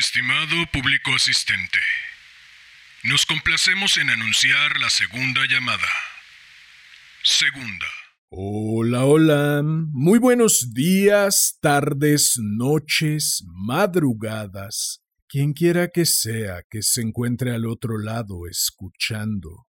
Estimado público asistente, nos complacemos en anunciar la segunda llamada. Segunda. Hola, hola. Muy buenos días, tardes, noches, madrugadas. Quien quiera que sea que se encuentre al otro lado escuchando.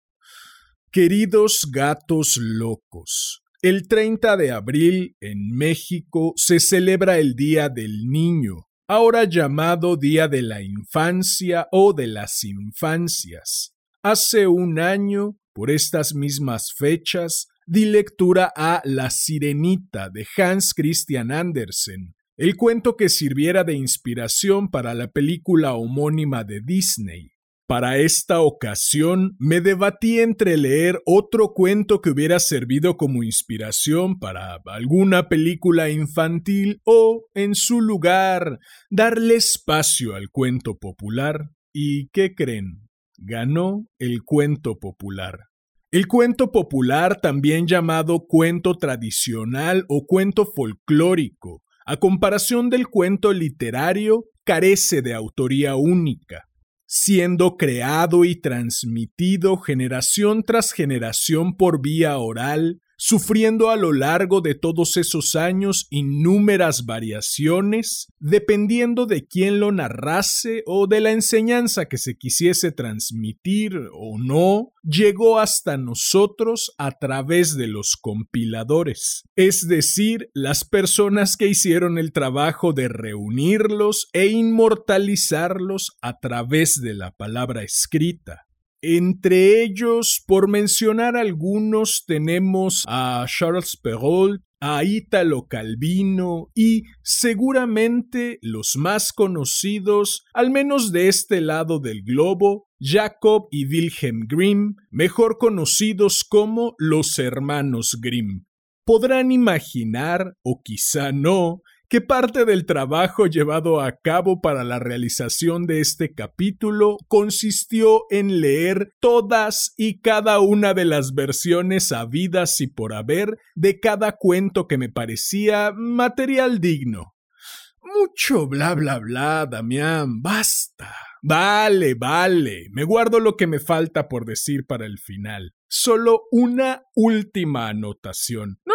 Queridos gatos locos, el 30 de abril en México se celebra el Día del Niño, ahora llamado Día de la Infancia o de las Infancias. Hace un año, por estas mismas fechas, di lectura a La Sirenita de Hans Christian Andersen, el cuento que sirviera de inspiración para la película homónima de Disney. Para esta ocasión me debatí entre leer otro cuento que hubiera servido como inspiración para alguna película infantil o, en su lugar, darle espacio al cuento popular. ¿Y qué creen? Ganó el cuento popular. El cuento popular, también llamado cuento tradicional o cuento folclórico, a comparación del cuento literario, carece de autoría única siendo creado y transmitido generación tras generación por vía oral, sufriendo a lo largo de todos esos años innúmeras variaciones, dependiendo de quién lo narrase o de la enseñanza que se quisiese transmitir o no, llegó hasta nosotros a través de los compiladores, es decir, las personas que hicieron el trabajo de reunirlos e inmortalizarlos a través de la palabra escrita. Entre ellos, por mencionar algunos, tenemos a Charles Perrault, a Italo Calvino y seguramente los más conocidos, al menos de este lado del globo, Jacob y Wilhelm Grimm, mejor conocidos como los hermanos Grimm. Podrán imaginar, o quizá no, que parte del trabajo llevado a cabo para la realización de este capítulo consistió en leer todas y cada una de las versiones habidas y por haber de cada cuento que me parecía material digno. Mucho bla bla bla, Damián, basta. Vale, vale, me guardo lo que me falta por decir para el final. Solo una última anotación. No,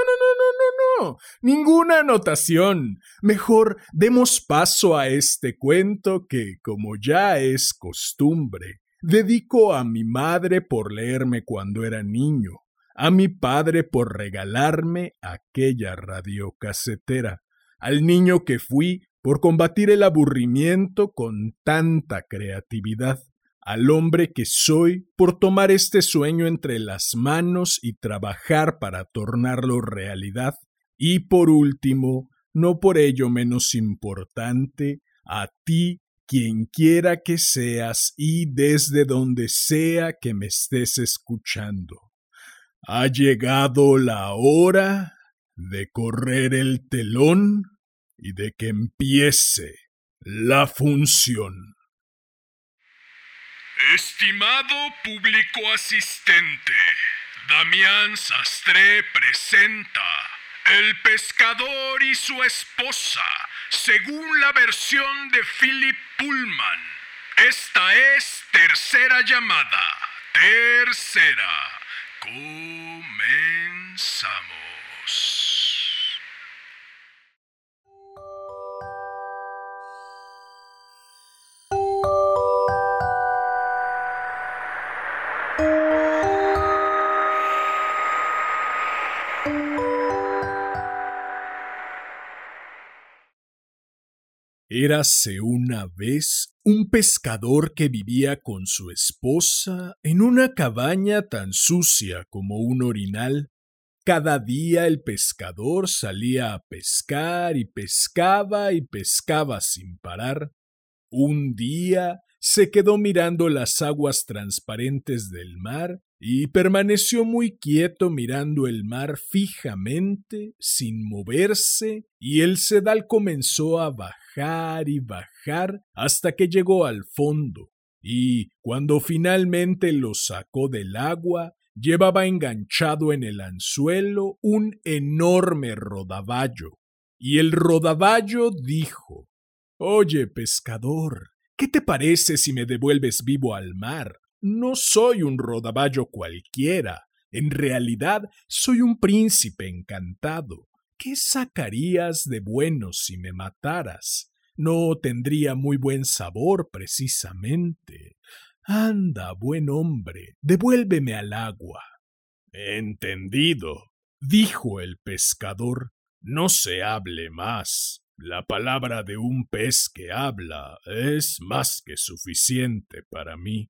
ninguna anotación. Mejor demos paso a este cuento que, como ya es costumbre, dedico a mi madre por leerme cuando era niño, a mi padre por regalarme aquella radiocasetera, al niño que fui por combatir el aburrimiento con tanta creatividad, al hombre que soy por tomar este sueño entre las manos y trabajar para tornarlo realidad, y por último, no por ello menos importante, a ti, quien quiera que seas y desde donde sea que me estés escuchando. Ha llegado la hora de correr el telón y de que empiece la función. Estimado público asistente, Damián Sastre presenta el pescador y su esposa, según la versión de Philip Pullman. Esta es tercera llamada. Tercera. Comenzamos. Érase una vez un pescador que vivía con su esposa en una cabaña tan sucia como un orinal. Cada día el pescador salía a pescar y pescaba y pescaba sin parar. Un día se quedó mirando las aguas transparentes del mar y permaneció muy quieto mirando el mar fijamente, sin moverse, y el sedal comenzó a bajar y bajar hasta que llegó al fondo, y cuando finalmente lo sacó del agua, llevaba enganchado en el anzuelo un enorme rodaballo. Y el rodaballo dijo Oye, pescador, ¿Qué te parece si me devuelves vivo al mar? No soy un rodaballo cualquiera. En realidad soy un príncipe encantado. ¿Qué sacarías de bueno si me mataras? No tendría muy buen sabor, precisamente. Anda, buen hombre, devuélveme al agua. Entendido, dijo el pescador. No se hable más. La palabra de un pez que habla es más que suficiente para mí.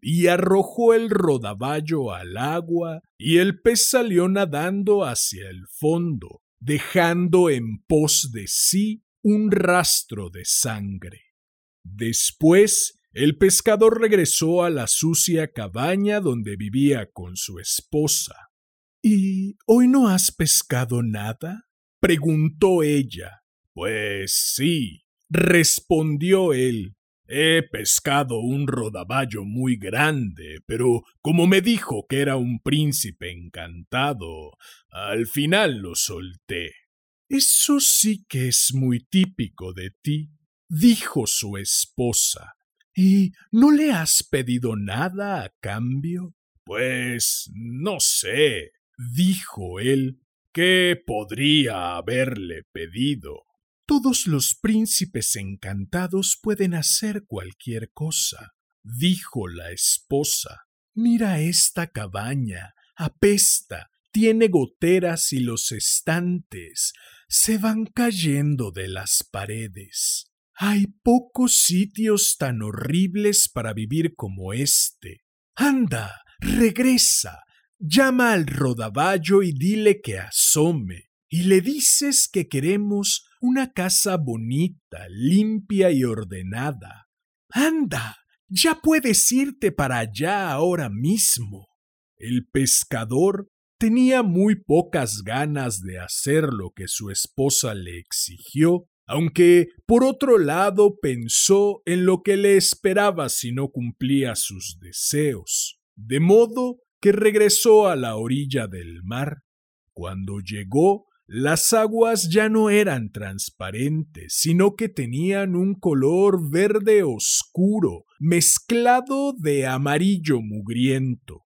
Y arrojó el rodaballo al agua, y el pez salió nadando hacia el fondo, dejando en pos de sí un rastro de sangre. Después el pescador regresó a la sucia cabaña donde vivía con su esposa. ¿Y hoy no has pescado nada? preguntó ella. Pues sí, respondió él. He pescado un rodaballo muy grande, pero como me dijo que era un príncipe encantado, al final lo solté. Eso sí que es muy típico de ti, dijo su esposa. ¿Y no le has pedido nada a cambio? Pues no sé, dijo él, ¿qué podría haberle pedido? Todos los príncipes encantados pueden hacer cualquier cosa, dijo la esposa. Mira esta cabaña, apesta, tiene goteras y los estantes se van cayendo de las paredes. Hay pocos sitios tan horribles para vivir como este. Anda, regresa, llama al rodaballo y dile que asome, y le dices que queremos una casa bonita, limpia y ordenada. Anda, ya puedes irte para allá ahora mismo. El pescador tenía muy pocas ganas de hacer lo que su esposa le exigió, aunque por otro lado pensó en lo que le esperaba si no cumplía sus deseos, de modo que regresó a la orilla del mar. Cuando llegó, las aguas ya no eran transparentes, sino que tenían un color verde oscuro, mezclado de amarillo mugriento.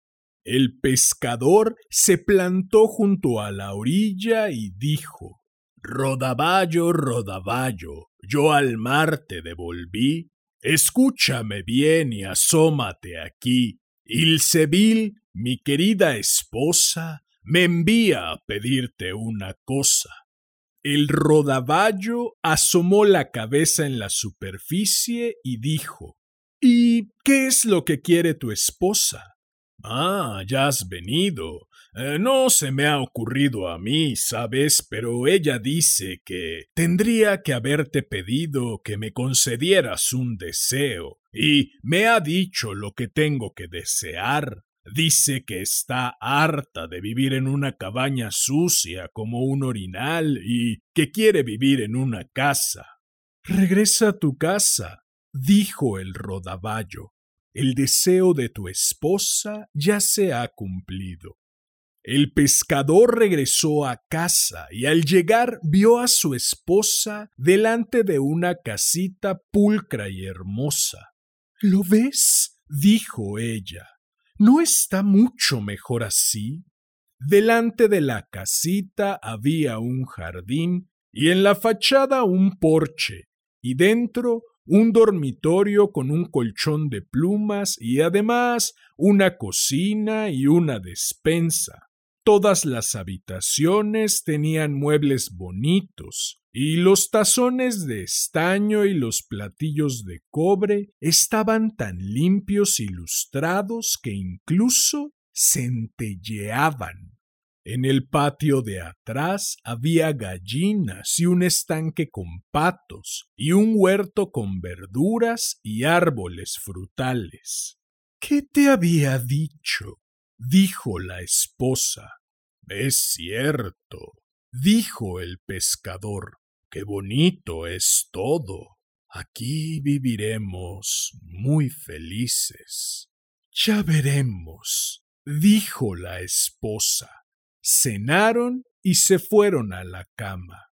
El pescador se plantó junto a la orilla y dijo Rodaballo, rodaballo, yo al mar te devolví. Escúchame bien y asómate aquí. Ilsebil, mi querida esposa, me envía a pedirte una cosa. El rodaballo asomó la cabeza en la superficie y dijo ¿Y qué es lo que quiere tu esposa? Ah, ya has venido. Eh, no se me ha ocurrido a mí, sabes, pero ella dice que tendría que haberte pedido que me concedieras un deseo, y me ha dicho lo que tengo que desear. Dice que está harta de vivir en una cabaña sucia como un orinal y que quiere vivir en una casa. Regresa a tu casa, dijo el rodaballo. El deseo de tu esposa ya se ha cumplido. El pescador regresó a casa y al llegar vio a su esposa delante de una casita pulcra y hermosa. ¿Lo ves? dijo ella. ¿No está mucho mejor así? Delante de la casita había un jardín y en la fachada un porche, y dentro un dormitorio con un colchón de plumas y además una cocina y una despensa. Todas las habitaciones tenían muebles bonitos, y los tazones de estaño y los platillos de cobre estaban tan limpios y lustrados que incluso centelleaban. En el patio de atrás había gallinas y un estanque con patos y un huerto con verduras y árboles frutales. ¿Qué te había dicho? dijo la esposa. Es cierto, dijo el pescador. Qué bonito es todo. Aquí viviremos muy felices. Ya veremos, dijo la esposa cenaron y se fueron a la cama.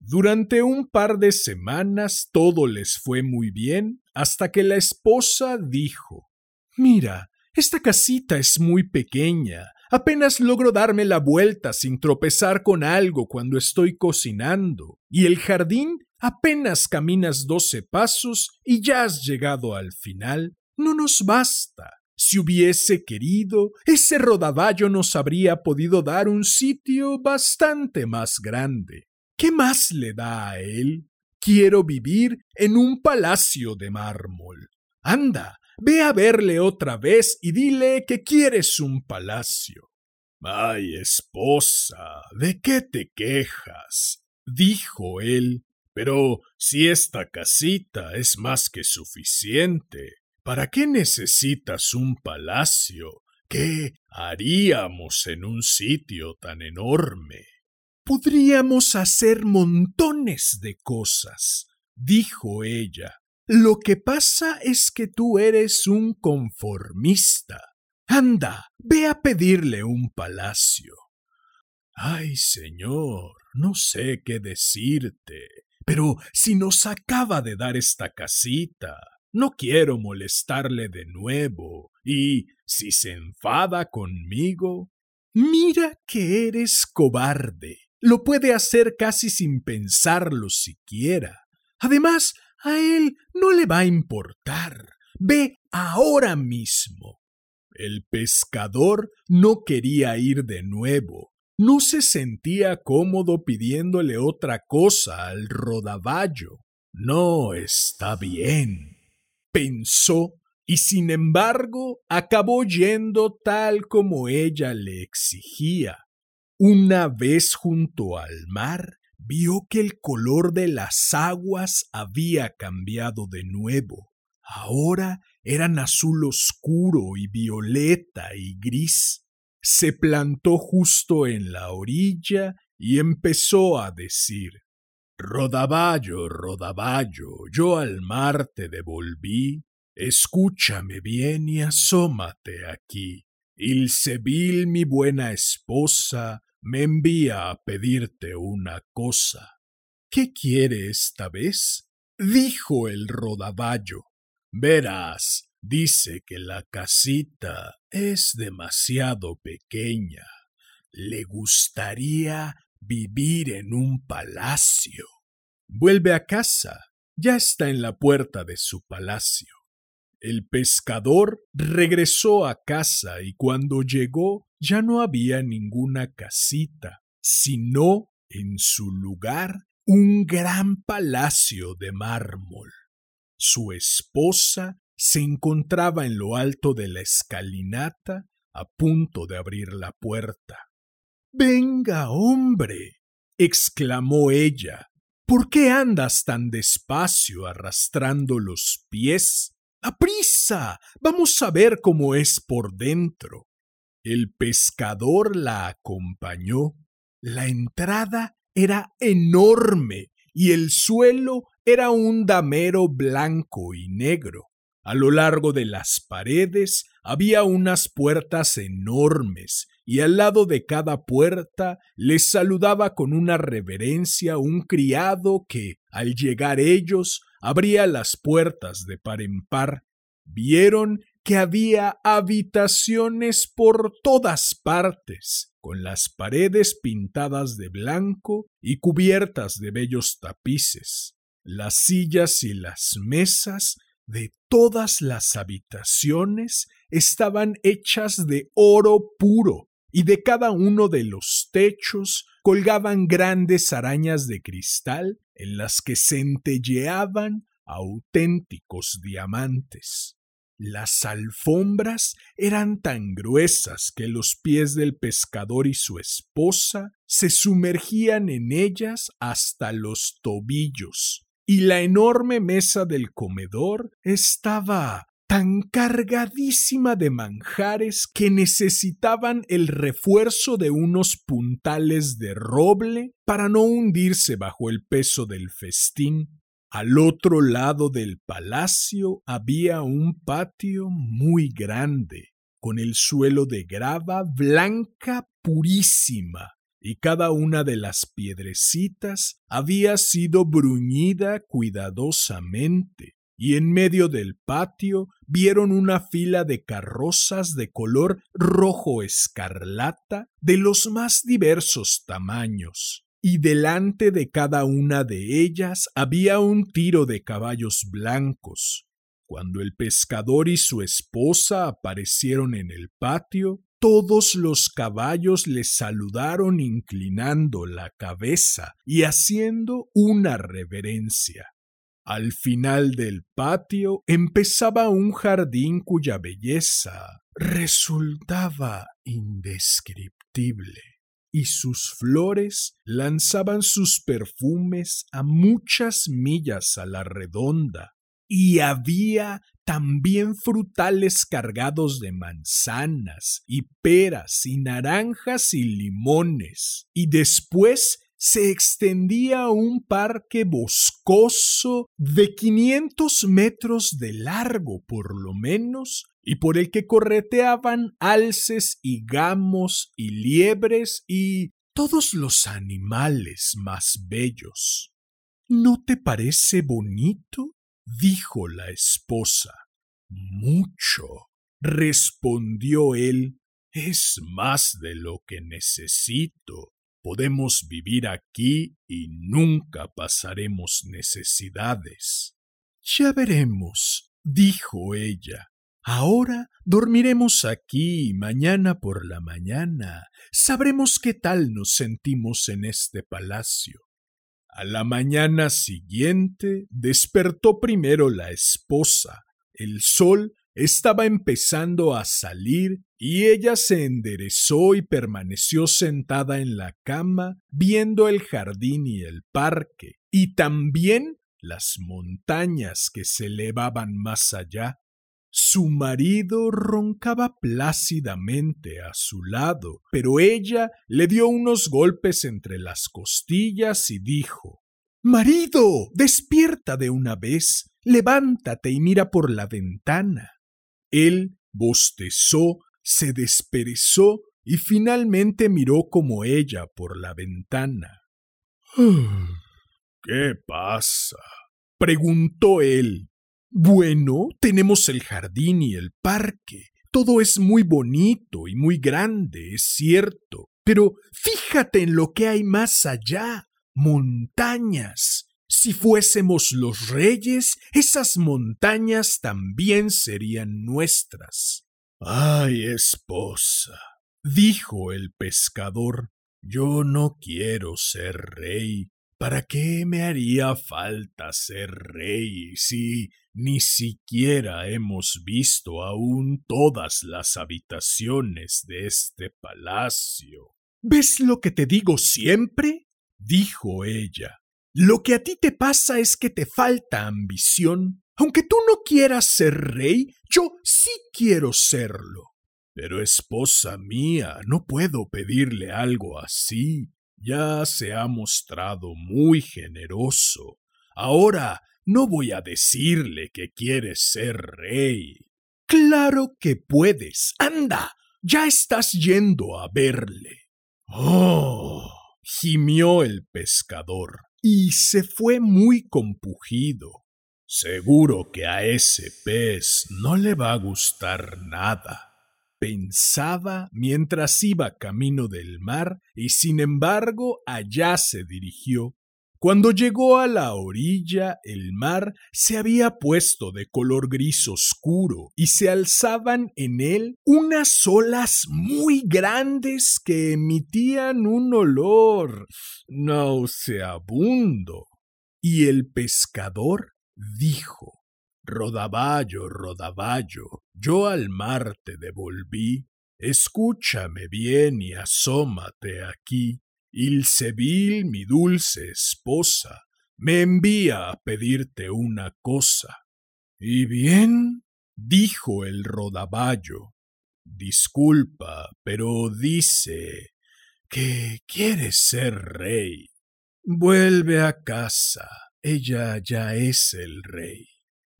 Durante un par de semanas todo les fue muy bien hasta que la esposa dijo Mira, esta casita es muy pequeña. Apenas logro darme la vuelta sin tropezar con algo cuando estoy cocinando. Y el jardín apenas caminas doce pasos y ya has llegado al final. No nos basta. Si hubiese querido, ese rodaballo nos habría podido dar un sitio bastante más grande. ¿Qué más le da a él? Quiero vivir en un palacio de mármol. Anda, ve a verle otra vez y dile que quieres un palacio. Ay, esposa, ¿de qué te quejas? dijo él. Pero si esta casita es más que suficiente, ¿para qué necesitas un palacio? ¿Qué haríamos en un sitio tan enorme? Podríamos hacer montones de cosas, dijo ella. Lo que pasa es que tú eres un conformista. Anda, ve a pedirle un palacio. Ay, señor, no sé qué decirte, pero si nos acaba de dar esta casita, no quiero molestarle de nuevo, y si se enfada conmigo, mira que eres cobarde. Lo puede hacer casi sin pensarlo siquiera. Además, a él no le va a importar. Ve ahora mismo. El pescador no quería ir de nuevo. No se sentía cómodo pidiéndole otra cosa al rodaballo. No está bien, pensó, y sin embargo acabó yendo tal como ella le exigía. Una vez junto al mar, vio que el color de las aguas había cambiado de nuevo. Ahora eran azul oscuro y violeta y gris. Se plantó justo en la orilla y empezó a decir Rodaballo, rodaballo, yo al mar te devolví, escúchame bien y asómate aquí. Ilsebil, mi buena esposa, me envía a pedirte una cosa. ¿Qué quiere esta vez? dijo el rodaballo. Verás, dice que la casita es demasiado pequeña. Le gustaría vivir en un palacio. Vuelve a casa. Ya está en la puerta de su palacio. El pescador regresó a casa y cuando llegó ya no había ninguna casita, sino en su lugar un gran palacio de mármol. Su esposa se encontraba en lo alto de la escalinata a punto de abrir la puerta. Venga, hombre. exclamó ella. ¿Por qué andas tan despacio arrastrando los pies? ¡Aprisa! Vamos a ver cómo es por dentro. El pescador la acompañó. La entrada era enorme y el suelo era un damero blanco y negro. A lo largo de las paredes había unas puertas enormes y al lado de cada puerta les saludaba con una reverencia un criado que, al llegar ellos, abría las puertas de par en par. Vieron que había habitaciones por todas partes, con las paredes pintadas de blanco y cubiertas de bellos tapices. Las sillas y las mesas de todas las habitaciones estaban hechas de oro puro, y de cada uno de los techos colgaban grandes arañas de cristal en las que centelleaban auténticos diamantes. Las alfombras eran tan gruesas que los pies del pescador y su esposa se sumergían en ellas hasta los tobillos, y la enorme mesa del comedor estaba tan cargadísima de manjares que necesitaban el refuerzo de unos puntales de roble para no hundirse bajo el peso del festín. Al otro lado del palacio había un patio muy grande, con el suelo de grava blanca purísima, y cada una de las piedrecitas había sido bruñida cuidadosamente y en medio del patio vieron una fila de carrozas de color rojo escarlata de los más diversos tamaños, y delante de cada una de ellas había un tiro de caballos blancos. Cuando el pescador y su esposa aparecieron en el patio, todos los caballos le saludaron inclinando la cabeza y haciendo una reverencia. Al final del patio empezaba un jardín cuya belleza resultaba indescriptible, y sus flores lanzaban sus perfumes a muchas millas a la redonda, y había también frutales cargados de manzanas y peras y naranjas y limones, y después se extendía un parque boscoso de 500 metros de largo por lo menos, y por el que correteaban alces y gamos y liebres y todos los animales más bellos. ¿No te parece bonito? dijo la esposa. Mucho, respondió él. Es más de lo que necesito. Podemos vivir aquí y nunca pasaremos necesidades. Ya veremos, dijo ella. Ahora dormiremos aquí y mañana por la mañana sabremos qué tal nos sentimos en este palacio. A la mañana siguiente despertó primero la esposa. El sol estaba empezando a salir y ella se enderezó y permaneció sentada en la cama viendo el jardín y el parque, y también las montañas que se elevaban más allá. Su marido roncaba plácidamente a su lado, pero ella le dio unos golpes entre las costillas y dijo Marido, despierta de una vez, levántate y mira por la ventana. Él bostezó, se desperezó y finalmente miró como ella por la ventana. ¿Qué pasa? preguntó él. Bueno, tenemos el jardín y el parque. Todo es muy bonito y muy grande, es cierto. Pero fíjate en lo que hay más allá. Montañas. Si fuésemos los reyes, esas montañas también serían nuestras. Ay, esposa, dijo el pescador, yo no quiero ser rey. ¿Para qué me haría falta ser rey si ni siquiera hemos visto aún todas las habitaciones de este palacio? ¿Ves lo que te digo siempre? dijo ella. Lo que a ti te pasa es que te falta ambición. Aunque tú no quieras ser rey, yo sí quiero serlo. Pero esposa mía, no puedo pedirle algo así. Ya se ha mostrado muy generoso. Ahora no voy a decirle que quieres ser rey. Claro que puedes. Anda. Ya estás yendo a verle. Oh. gimió el pescador y se fue muy compugido. Seguro que a ese pez no le va a gustar nada, pensaba mientras iba camino del mar y sin embargo allá se dirigió cuando llegó a la orilla, el mar se había puesto de color gris oscuro y se alzaban en él unas olas muy grandes que emitían un olor nauseabundo. Y el pescador dijo, Rodaballo, Rodaballo, yo al mar te devolví, escúchame bien y asómate aquí Ilsebil, mi dulce esposa, me envía a pedirte una cosa. Y bien, dijo el rodaballo, disculpa, pero dice que quieres ser rey. Vuelve a casa, ella ya es el rey.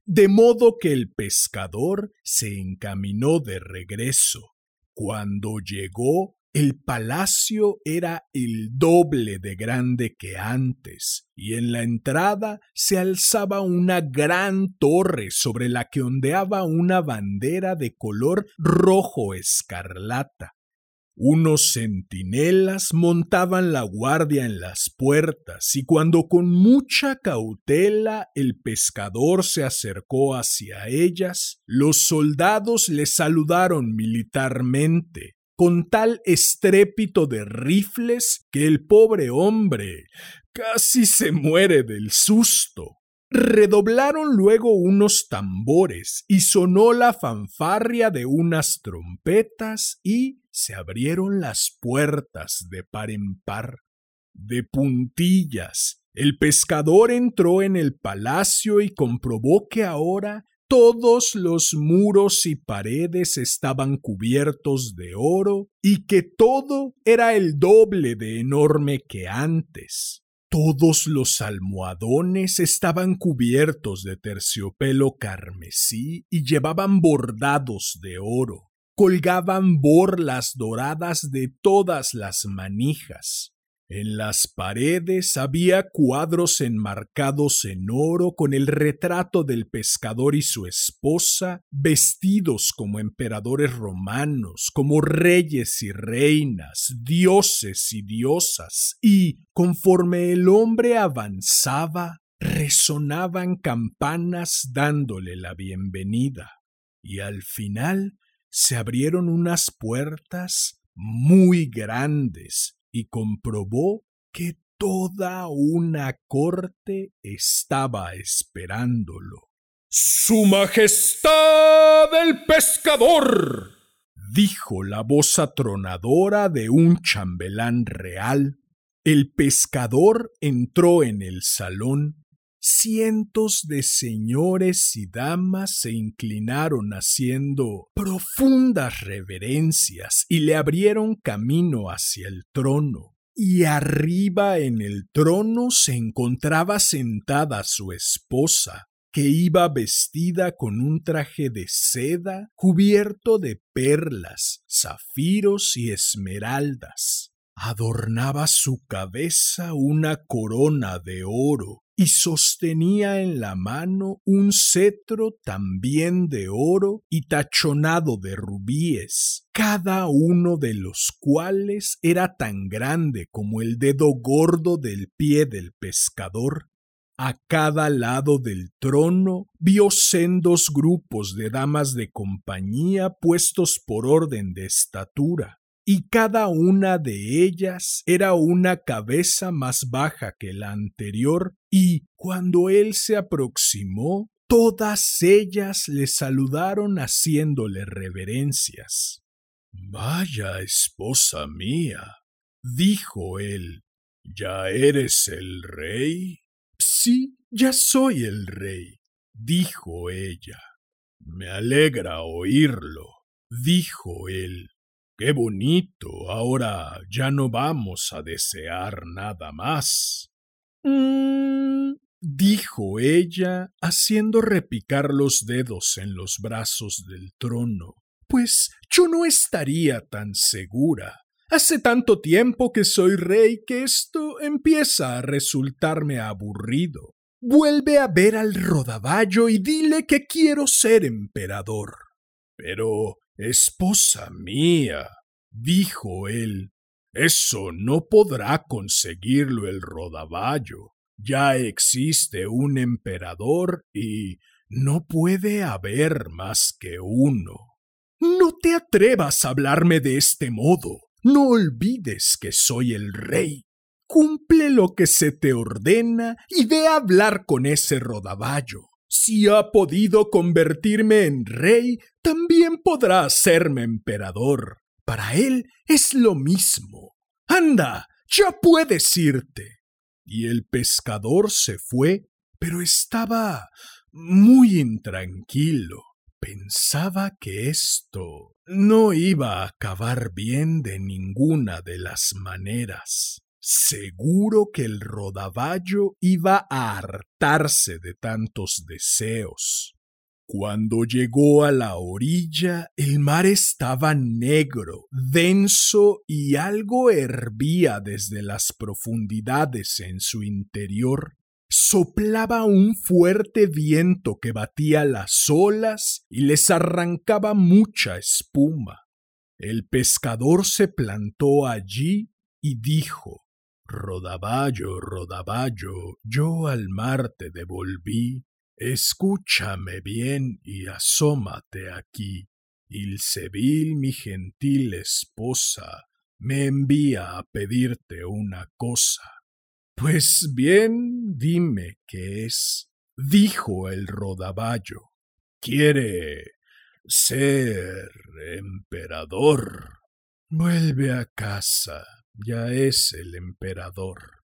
De modo que el pescador se encaminó de regreso. Cuando llegó, el palacio era el doble de grande que antes, y en la entrada se alzaba una gran torre sobre la que ondeaba una bandera de color rojo escarlata. Unos centinelas montaban la guardia en las puertas y cuando con mucha cautela el pescador se acercó hacia ellas, los soldados le saludaron militarmente, con tal estrépito de rifles que el pobre hombre casi se muere del susto. Redoblaron luego unos tambores y sonó la fanfarria de unas trompetas y se abrieron las puertas de par en par. De puntillas, el pescador entró en el palacio y comprobó que ahora todos los muros y paredes estaban cubiertos de oro y que todo era el doble de enorme que antes. Todos los almohadones estaban cubiertos de terciopelo carmesí y llevaban bordados de oro. Colgaban borlas doradas de todas las manijas. En las paredes había cuadros enmarcados en oro con el retrato del pescador y su esposa, vestidos como emperadores romanos, como reyes y reinas, dioses y diosas, y conforme el hombre avanzaba, resonaban campanas dándole la bienvenida. Y al final se abrieron unas puertas muy grandes y comprobó que toda una corte estaba esperándolo. Su Majestad el Pescador, dijo la voz atronadora de un chambelán real. El pescador entró en el salón. Cientos de señores y damas se inclinaron haciendo profundas reverencias y le abrieron camino hacia el trono. Y arriba en el trono se encontraba sentada su esposa, que iba vestida con un traje de seda cubierto de perlas, zafiros y esmeraldas. Adornaba su cabeza una corona de oro y sostenía en la mano un cetro también de oro y tachonado de rubíes, cada uno de los cuales era tan grande como el dedo gordo del pie del pescador. A cada lado del trono vio sendos grupos de damas de compañía puestos por orden de estatura y cada una de ellas era una cabeza más baja que la anterior, y cuando él se aproximó, todas ellas le saludaron haciéndole reverencias. Vaya esposa mía, dijo él, ¿ya eres el rey? Sí, ya soy el rey, dijo ella. Me alegra oírlo, dijo él. Qué bonito. Ahora ya no vamos a desear nada más. Mm, dijo ella, haciendo repicar los dedos en los brazos del trono. Pues yo no estaría tan segura. Hace tanto tiempo que soy rey que esto empieza a resultarme aburrido. Vuelve a ver al rodaballo y dile que quiero ser emperador. Pero Esposa mía, dijo él, eso no podrá conseguirlo el rodaballo. Ya existe un emperador y no puede haber más que uno. No te atrevas a hablarme de este modo. No olvides que soy el rey. Cumple lo que se te ordena y ve a hablar con ese rodaballo. Si ha podido convertirme en rey, también podrá hacerme emperador. Para él es lo mismo. Anda, ya puedes irte. Y el pescador se fue, pero estaba muy intranquilo. Pensaba que esto no iba a acabar bien de ninguna de las maneras. Seguro que el rodaballo iba a hartarse de tantos deseos. Cuando llegó a la orilla, el mar estaba negro, denso y algo hervía desde las profundidades en su interior. Soplaba un fuerte viento que batía las olas y les arrancaba mucha espuma. El pescador se plantó allí y dijo Rodaballo, Rodaballo, yo al mar te devolví. Escúchame bien y asómate aquí. Ilsebil, mi gentil esposa, me envía a pedirte una cosa. Pues bien, dime qué es, dijo el rodaballo. Quiere ser emperador. Vuelve a casa, ya es el emperador.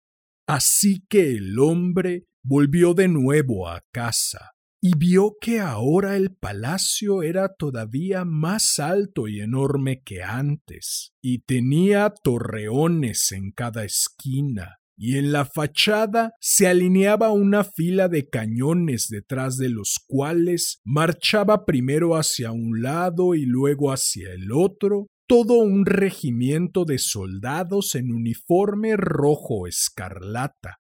Así que el hombre volvió de nuevo a casa y vio que ahora el palacio era todavía más alto y enorme que antes, y tenía torreones en cada esquina, y en la fachada se alineaba una fila de cañones detrás de los cuales marchaba primero hacia un lado y luego hacia el otro todo un regimiento de soldados en uniforme rojo escarlata.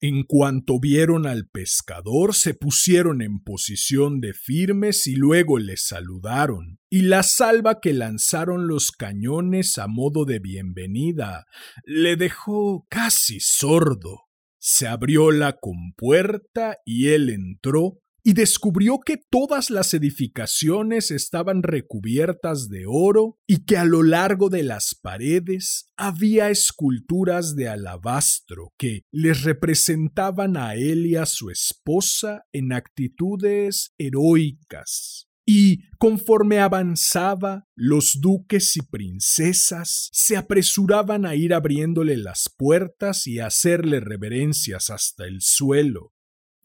En cuanto vieron al pescador, se pusieron en posición de firmes y luego le saludaron, y la salva que lanzaron los cañones a modo de bienvenida le dejó casi sordo. Se abrió la compuerta y él entró y descubrió que todas las edificaciones estaban recubiertas de oro y que a lo largo de las paredes había esculturas de alabastro que les representaban a él y a su esposa en actitudes heroicas. Y conforme avanzaba, los duques y princesas se apresuraban a ir abriéndole las puertas y a hacerle reverencias hasta el suelo,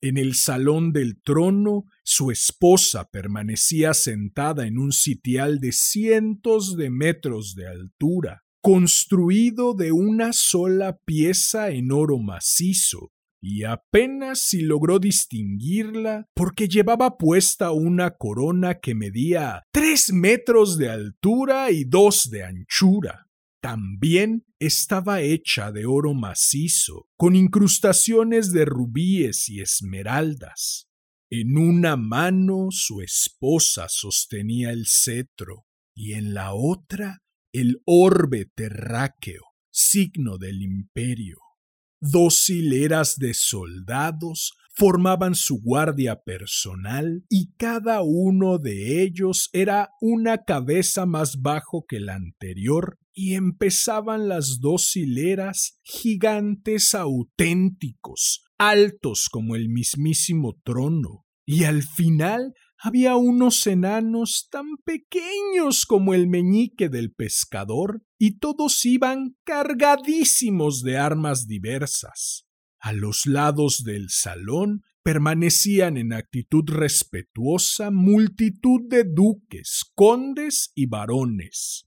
en el salón del trono, su esposa permanecía sentada en un sitial de cientos de metros de altura, construido de una sola pieza en oro macizo, y apenas si logró distinguirla porque llevaba puesta una corona que medía tres metros de altura y dos de anchura. También estaba hecha de oro macizo, con incrustaciones de rubíes y esmeraldas. En una mano su esposa sostenía el cetro y en la otra el orbe terráqueo, signo del imperio. Dos hileras de soldados formaban su guardia personal y cada uno de ellos era una cabeza más bajo que la anterior y empezaban las dos hileras gigantes auténticos, altos como el mismísimo trono, y al final había unos enanos tan pequeños como el meñique del pescador, y todos iban cargadísimos de armas diversas. A los lados del salón permanecían en actitud respetuosa multitud de duques, condes y varones.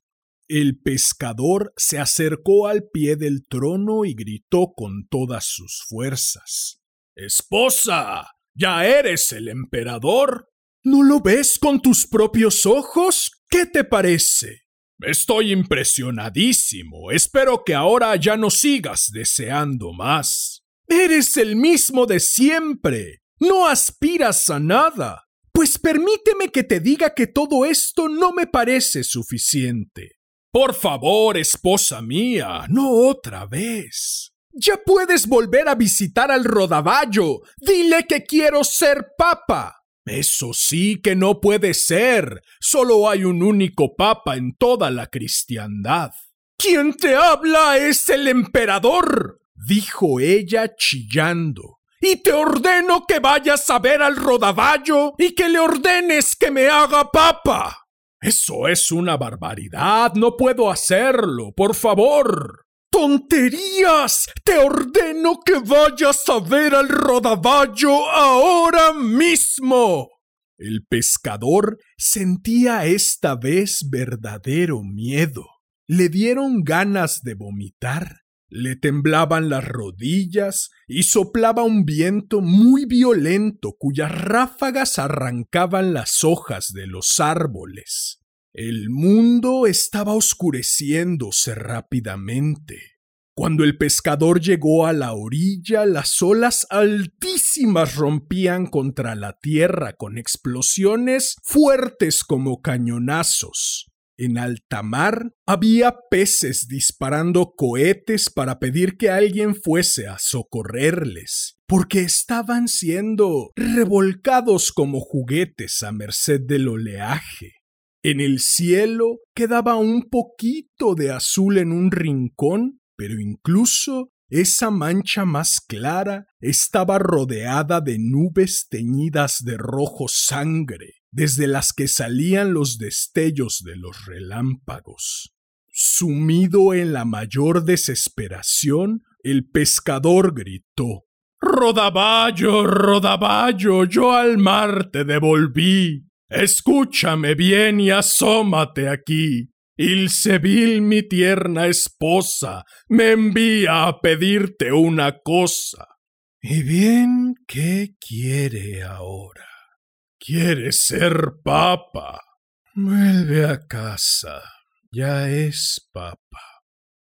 El pescador se acercó al pie del trono y gritó con todas sus fuerzas. Esposa. ¿Ya eres el emperador? ¿No lo ves con tus propios ojos? ¿Qué te parece? Estoy impresionadísimo. Espero que ahora ya no sigas deseando más. Eres el mismo de siempre. No aspiras a nada. Pues permíteme que te diga que todo esto no me parece suficiente. Por favor, esposa mía, no otra vez. Ya puedes volver a visitar al rodaballo. Dile que quiero ser papa. Eso sí que no puede ser. Solo hay un único papa en toda la cristiandad. ¿Quién te habla es el emperador, dijo ella chillando. Y te ordeno que vayas a ver al rodaballo y que le ordenes que me haga papa. Eso es una barbaridad. No puedo hacerlo. Por favor. ¡Tonterías! Te ordeno que vayas a ver al rodaballo ahora mismo. El pescador sentía esta vez verdadero miedo. Le dieron ganas de vomitar. Le temblaban las rodillas y soplaba un viento muy violento cuyas ráfagas arrancaban las hojas de los árboles. El mundo estaba oscureciéndose rápidamente. Cuando el pescador llegó a la orilla, las olas altísimas rompían contra la tierra con explosiones fuertes como cañonazos. En alta mar había peces disparando cohetes para pedir que alguien fuese a socorrerles, porque estaban siendo revolcados como juguetes a merced del oleaje. En el cielo quedaba un poquito de azul en un rincón, pero incluso esa mancha más clara estaba rodeada de nubes teñidas de rojo sangre desde las que salían los destellos de los relámpagos. Sumido en la mayor desesperación, el pescador gritó Rodaballo, rodaballo, yo al mar te devolví. Escúchame bien y asómate aquí. Ilsebil, mi tierna esposa, me envía a pedirte una cosa. ¿Y bien qué quiere ahora? Quiere ser papa. Vuelve a casa. Ya es papa.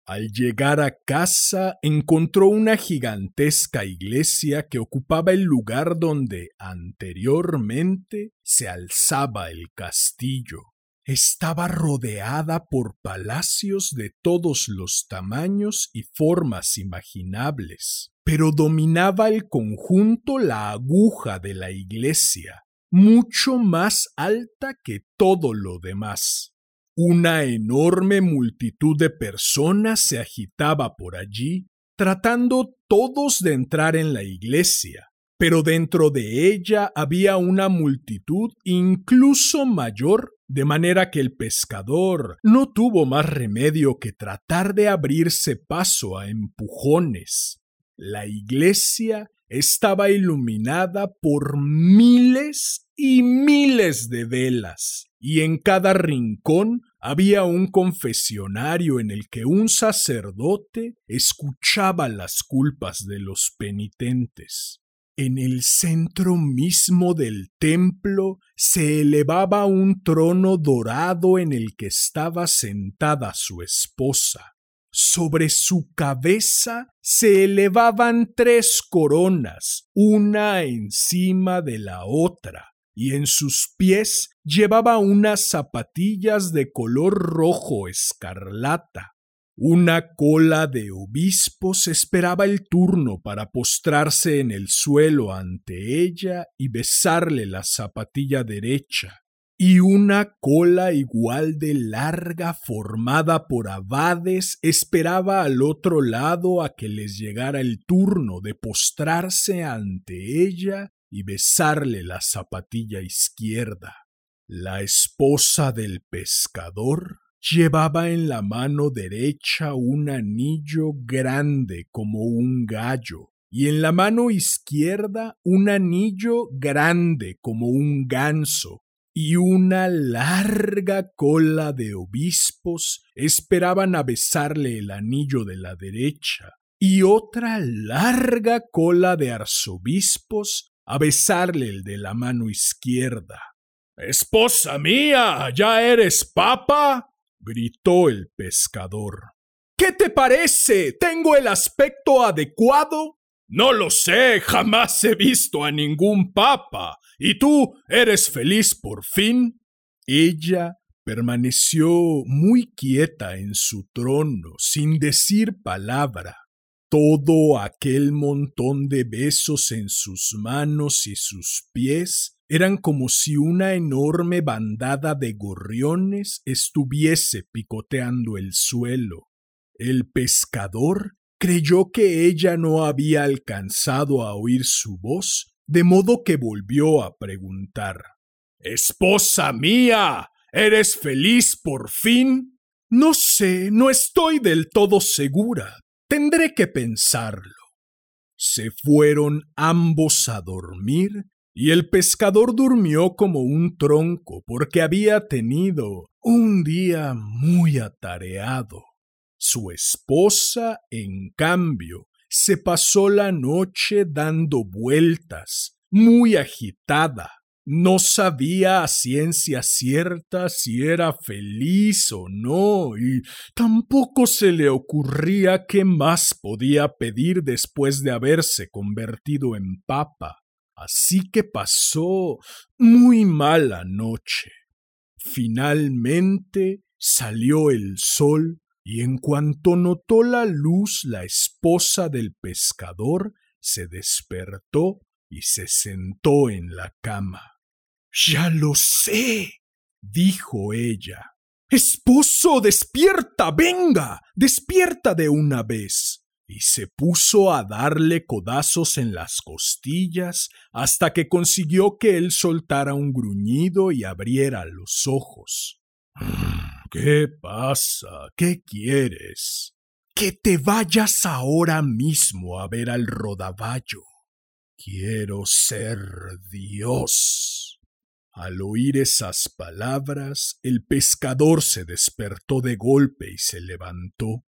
Al llegar a casa encontró una gigantesca iglesia que ocupaba el lugar donde anteriormente se alzaba el castillo. Estaba rodeada por palacios de todos los tamaños y formas imaginables, pero dominaba el conjunto la aguja de la iglesia, mucho más alta que todo lo demás. Una enorme multitud de personas se agitaba por allí, tratando todos de entrar en la iglesia, pero dentro de ella había una multitud incluso mayor, de manera que el pescador no tuvo más remedio que tratar de abrirse paso a empujones. La iglesia estaba iluminada por miles y miles de velas, y en cada rincón había un confesionario en el que un sacerdote escuchaba las culpas de los penitentes. En el centro mismo del templo se elevaba un trono dorado en el que estaba sentada su esposa. Sobre su cabeza se elevaban tres coronas, una encima de la otra, y en sus pies llevaba unas zapatillas de color rojo escarlata. Una cola de obispos esperaba el turno para postrarse en el suelo ante ella y besarle la zapatilla derecha y una cola igual de larga formada por abades esperaba al otro lado a que les llegara el turno de postrarse ante ella y besarle la zapatilla izquierda. La esposa del pescador llevaba en la mano derecha un anillo grande como un gallo y en la mano izquierda un anillo grande como un ganso y una larga cola de obispos esperaban a besarle el anillo de la derecha, y otra larga cola de arzobispos a besarle el de la mano izquierda. Esposa mía, ¿ya eres papa? gritó el pescador. ¿Qué te parece? ¿Tengo el aspecto adecuado? No lo sé, jamás he visto a ningún papa. ¿Y tú eres feliz por fin? Ella permaneció muy quieta en su trono, sin decir palabra. Todo aquel montón de besos en sus manos y sus pies eran como si una enorme bandada de gorriones estuviese picoteando el suelo. El pescador creyó que ella no había alcanzado a oír su voz de modo que volvió a preguntar Esposa mía. ¿Eres feliz por fin? No sé, no estoy del todo segura. Tendré que pensarlo. Se fueron ambos a dormir y el pescador durmió como un tronco porque había tenido un día muy atareado. Su esposa, en cambio, se pasó la noche dando vueltas, muy agitada. No sabía a ciencia cierta si era feliz o no, y tampoco se le ocurría qué más podía pedir después de haberse convertido en papa. Así que pasó muy mala noche. Finalmente salió el sol y en cuanto notó la luz la esposa del pescador se despertó y se sentó en la cama. Ya lo sé, dijo ella. Esposo, despierta, venga, despierta de una vez. Y se puso a darle codazos en las costillas hasta que consiguió que él soltara un gruñido y abriera los ojos. ¿Qué pasa? ¿Qué quieres? Que te vayas ahora mismo a ver al rodaballo. Quiero ser Dios. Al oír esas palabras, el pescador se despertó de golpe y se levantó.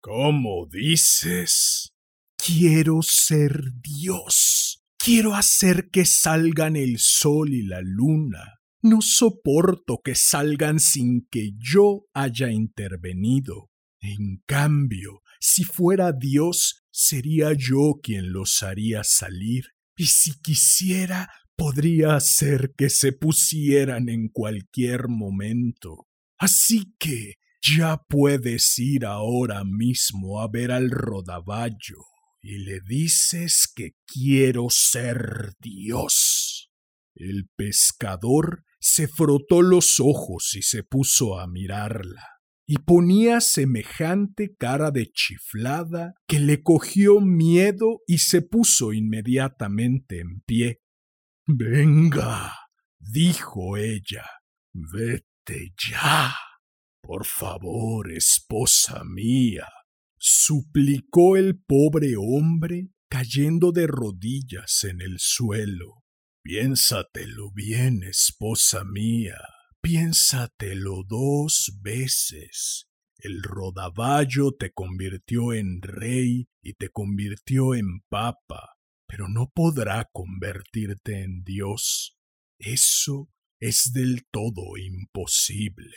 ¿Cómo dices? Quiero ser Dios. Quiero hacer que salgan el sol y la luna no soporto que salgan sin que yo haya intervenido. En cambio, si fuera Dios, sería yo quien los haría salir, y si quisiera, podría hacer que se pusieran en cualquier momento. Así que ya puedes ir ahora mismo a ver al rodaballo y le dices que quiero ser Dios. El pescador se frotó los ojos y se puso a mirarla, y ponía semejante cara de chiflada que le cogió miedo y se puso inmediatamente en pie. Venga, dijo ella, vete ya. Por favor, esposa mía, suplicó el pobre hombre cayendo de rodillas en el suelo. Piénsatelo bien, esposa mía, piénsatelo dos veces. El rodaballo te convirtió en rey y te convirtió en papa, pero no podrá convertirte en Dios. Eso es del todo imposible.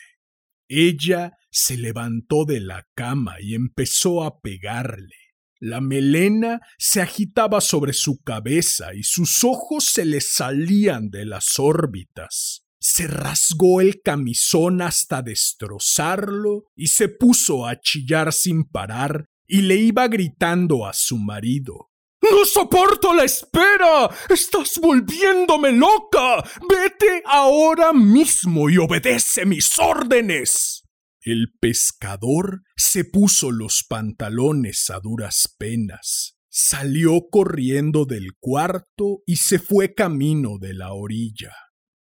Ella se levantó de la cama y empezó a pegarle. La melena se agitaba sobre su cabeza y sus ojos se le salían de las órbitas. Se rasgó el camisón hasta destrozarlo y se puso a chillar sin parar y le iba gritando a su marido. No soporto la espera. Estás volviéndome loca. Vete ahora mismo y obedece mis órdenes. El pescador se puso los pantalones a duras penas, salió corriendo del cuarto y se fue camino de la orilla.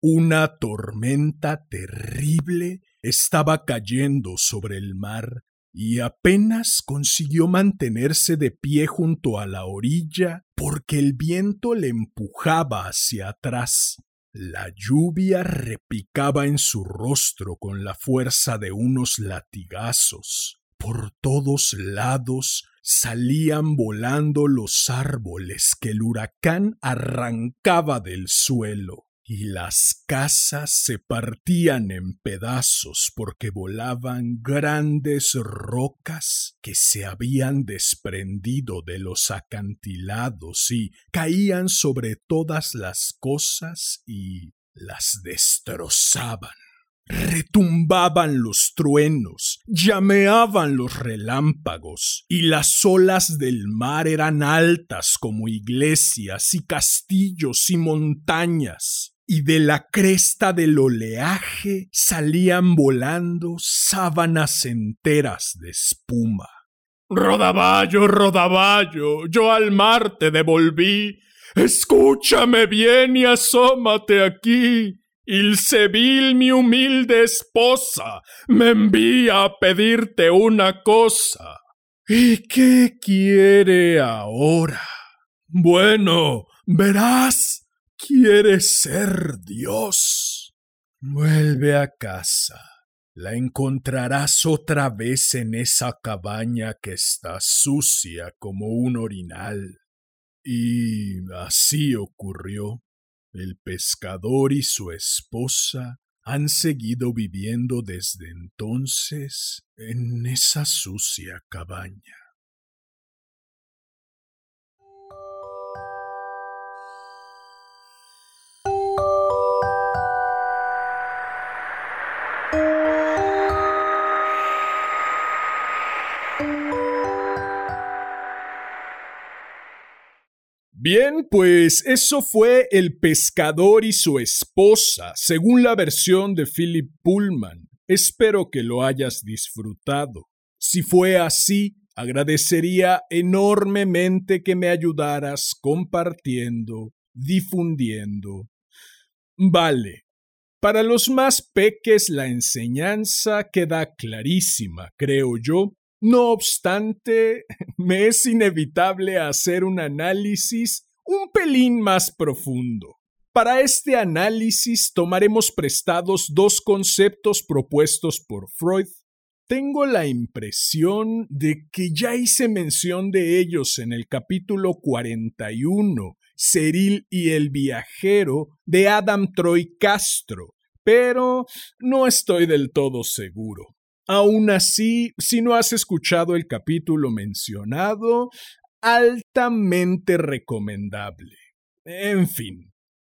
Una tormenta terrible estaba cayendo sobre el mar y apenas consiguió mantenerse de pie junto a la orilla porque el viento le empujaba hacia atrás. La lluvia repicaba en su rostro con la fuerza de unos latigazos. Por todos lados salían volando los árboles que el huracán arrancaba del suelo y las casas se partían en pedazos porque volaban grandes rocas que se habían desprendido de los acantilados y caían sobre todas las cosas y las destrozaban. Retumbaban los truenos, llameaban los relámpagos, y las olas del mar eran altas como iglesias y castillos y montañas, y de la cresta del oleaje salían volando sábanas enteras de espuma. Rodaballo, rodaballo, yo al mar te devolví. Escúchame bien y asómate aquí. Ilsebil, mi humilde esposa, me envía a pedirte una cosa. ¿Y qué quiere ahora? Bueno, verás, quiere ser Dios. Vuelve a casa. la encontrarás otra vez en esa cabaña que está sucia como un orinal. Y así ocurrió. El pescador y su esposa han seguido viviendo desde entonces en esa sucia cabaña. Bien, pues eso fue El pescador y su esposa, según la versión de Philip Pullman. Espero que lo hayas disfrutado. Si fue así, agradecería enormemente que me ayudaras compartiendo, difundiendo. Vale. Para los más peques la enseñanza queda clarísima, creo yo, no obstante, me es inevitable hacer un análisis un pelín más profundo. Para este análisis tomaremos prestados dos conceptos propuestos por Freud. Tengo la impresión de que ya hice mención de ellos en el capítulo 41, Ceril y el viajero, de Adam Troy Castro, pero no estoy del todo seguro. Aún así, si no has escuchado el capítulo mencionado, altamente recomendable. En fin,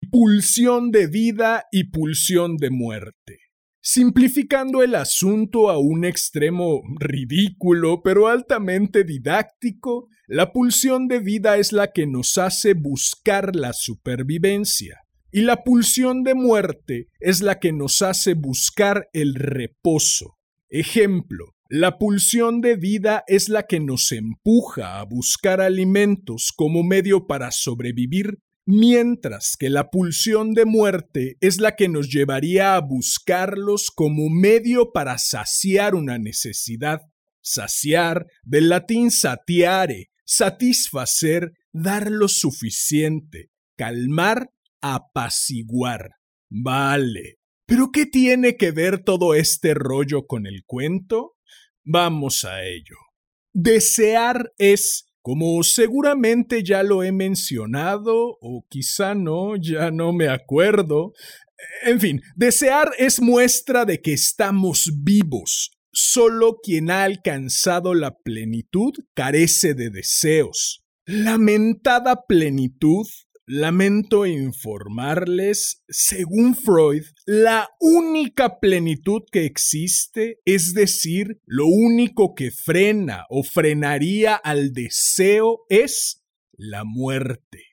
pulsión de vida y pulsión de muerte. Simplificando el asunto a un extremo ridículo pero altamente didáctico, la pulsión de vida es la que nos hace buscar la supervivencia y la pulsión de muerte es la que nos hace buscar el reposo. Ejemplo, la pulsión de vida es la que nos empuja a buscar alimentos como medio para sobrevivir, mientras que la pulsión de muerte es la que nos llevaría a buscarlos como medio para saciar una necesidad. Saciar, del latín satiare, satisfacer, dar lo suficiente, calmar, apaciguar. Vale, ¿Pero qué tiene que ver todo este rollo con el cuento? Vamos a ello. Desear es, como seguramente ya lo he mencionado, o quizá no, ya no me acuerdo. En fin, desear es muestra de que estamos vivos. Solo quien ha alcanzado la plenitud carece de deseos. Lamentada plenitud Lamento informarles, según Freud, la única plenitud que existe, es decir, lo único que frena o frenaría al deseo es la muerte.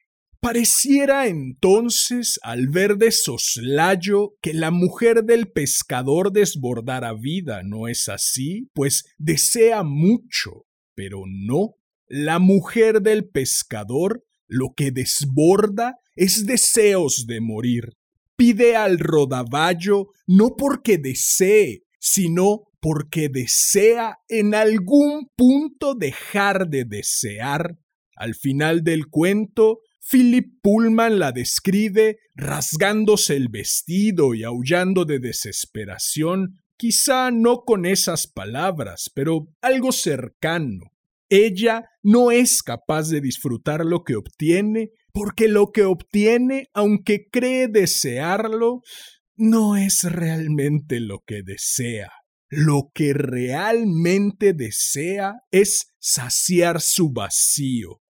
Pareciera entonces, al ver de soslayo, que la mujer del pescador desbordara vida, ¿no es así? Pues desea mucho, pero no. La mujer del pescador lo que desborda es deseos de morir. Pide al rodaballo no porque desee, sino porque desea en algún punto dejar de desear. Al final del cuento, Philip Pullman la describe rasgándose el vestido y aullando de desesperación, quizá no con esas palabras, pero algo cercano. Ella no es capaz de disfrutar lo que obtiene porque lo que obtiene, aunque cree desearlo, no es realmente lo que desea. Lo que realmente desea es saciar su vacío.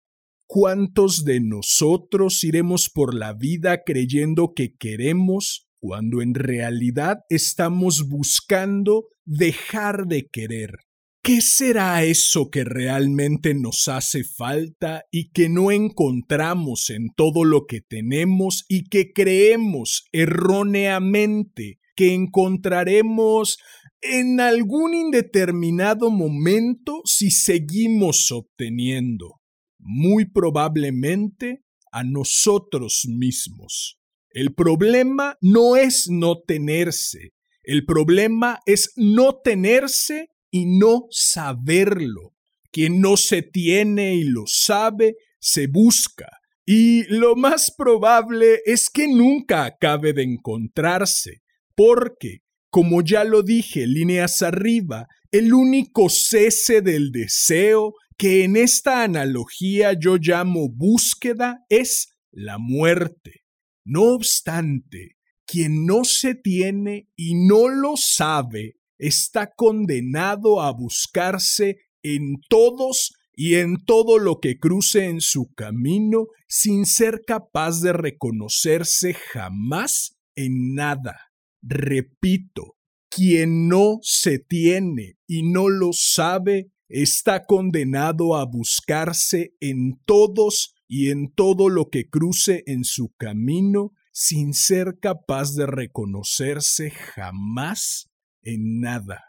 ¿Cuántos de nosotros iremos por la vida creyendo que queremos cuando en realidad estamos buscando dejar de querer? ¿Qué será eso que realmente nos hace falta y que no encontramos en todo lo que tenemos y que creemos erróneamente que encontraremos en algún indeterminado momento si seguimos obteniendo? Muy probablemente a nosotros mismos. El problema no es no tenerse, el problema es no tenerse y no saberlo. Quien no se tiene y lo sabe, se busca. Y lo más probable es que nunca acabe de encontrarse, porque, como ya lo dije líneas arriba, el único cese del deseo que en esta analogía yo llamo búsqueda es la muerte. No obstante, quien no se tiene y no lo sabe está condenado a buscarse en todos y en todo lo que cruce en su camino sin ser capaz de reconocerse jamás en nada. Repito, quien no se tiene y no lo sabe está condenado a buscarse en todos y en todo lo que cruce en su camino sin ser capaz de reconocerse jamás en nada.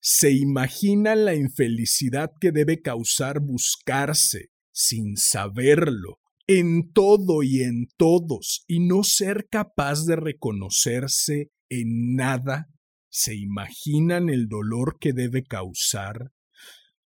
¿Se imagina la infelicidad que debe causar buscarse, sin saberlo, en todo y en todos, y no ser capaz de reconocerse en nada? ¿Se imaginan el dolor que debe causar?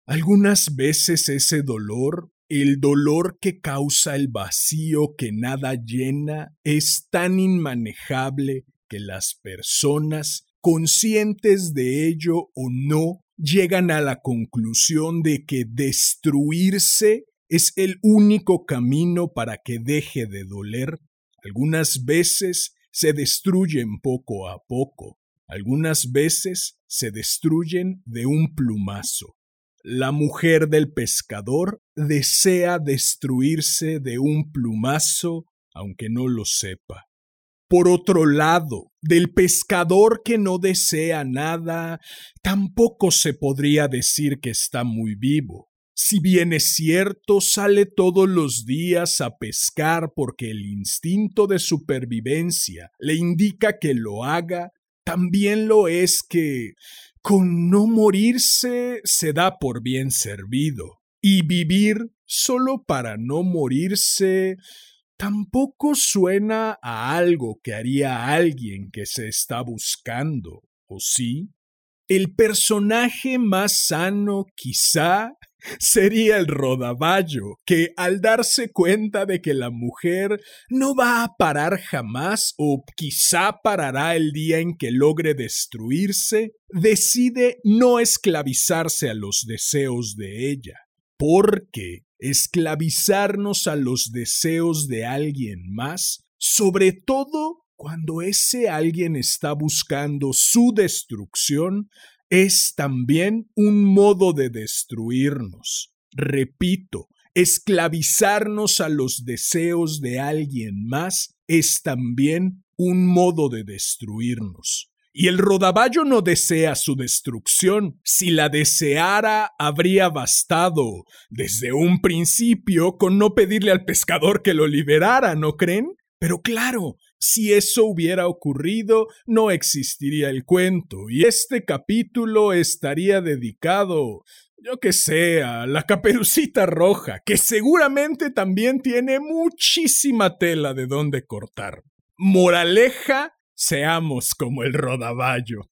Algunas veces ese dolor el dolor que causa el vacío que nada llena es tan inmanejable que las personas, conscientes de ello o no, llegan a la conclusión de que destruirse es el único camino para que deje de doler. Algunas veces se destruyen poco a poco, algunas veces se destruyen de un plumazo. La mujer del pescador desea destruirse de un plumazo, aunque no lo sepa. Por otro lado, del pescador que no desea nada, tampoco se podría decir que está muy vivo. Si bien es cierto, sale todos los días a pescar porque el instinto de supervivencia le indica que lo haga, también lo es que con no morirse se da por bien servido. Y vivir solo para no morirse tampoco suena a algo que haría alguien que se está buscando, ¿o sí? El personaje más sano, quizá, sería el rodaballo, que al darse cuenta de que la mujer no va a parar jamás o quizá parará el día en que logre destruirse, decide no esclavizarse a los deseos de ella, porque esclavizarnos a los deseos de alguien más, sobre todo cuando ese alguien está buscando su destrucción, es también un modo de destruirnos. Repito, esclavizarnos a los deseos de alguien más es también un modo de destruirnos. Y el rodaballo no desea su destrucción. Si la deseara, habría bastado desde un principio con no pedirle al pescador que lo liberara, ¿no creen? Pero claro, si eso hubiera ocurrido, no existiría el cuento, y este capítulo estaría dedicado, yo que sé, a la caperucita roja, que seguramente también tiene muchísima tela de dónde cortar. Moraleja, seamos como el rodaballo.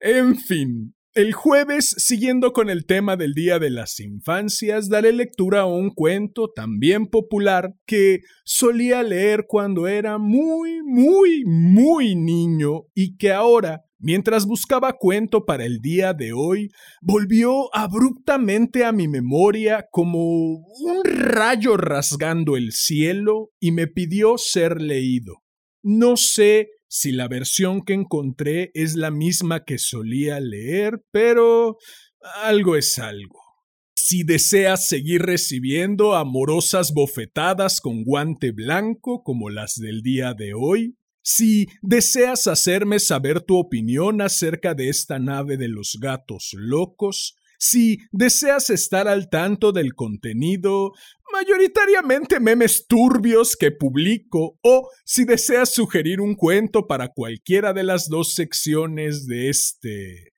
En fin, el jueves, siguiendo con el tema del Día de las Infancias, daré lectura a un cuento también popular que solía leer cuando era muy, muy, muy niño y que ahora, mientras buscaba cuento para el día de hoy, volvió abruptamente a mi memoria como un rayo rasgando el cielo y me pidió ser leído. No sé si la versión que encontré es la misma que solía leer, pero algo es algo. Si deseas seguir recibiendo amorosas bofetadas con guante blanco como las del día de hoy, si deseas hacerme saber tu opinión acerca de esta nave de los gatos locos, si deseas estar al tanto del contenido, mayoritariamente memes turbios que publico, o si deseas sugerir un cuento para cualquiera de las dos secciones de este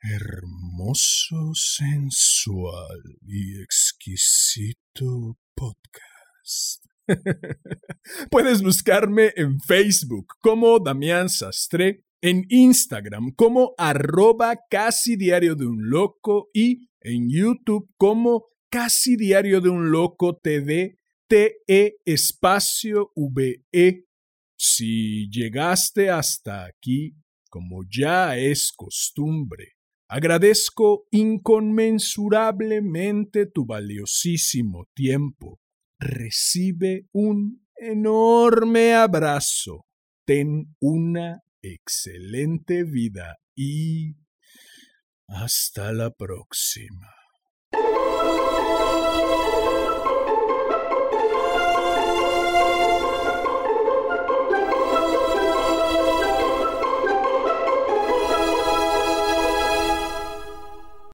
hermoso, sensual y exquisito podcast. Puedes buscarme en Facebook como Damián Sastre en Instagram como arroba casi diario de un loco y en YouTube como casi diario de un loco TV TE espacio VE. Si llegaste hasta aquí, como ya es costumbre, agradezco inconmensurablemente tu valiosísimo tiempo. Recibe un enorme abrazo. Ten una excelente vida y hasta la próxima.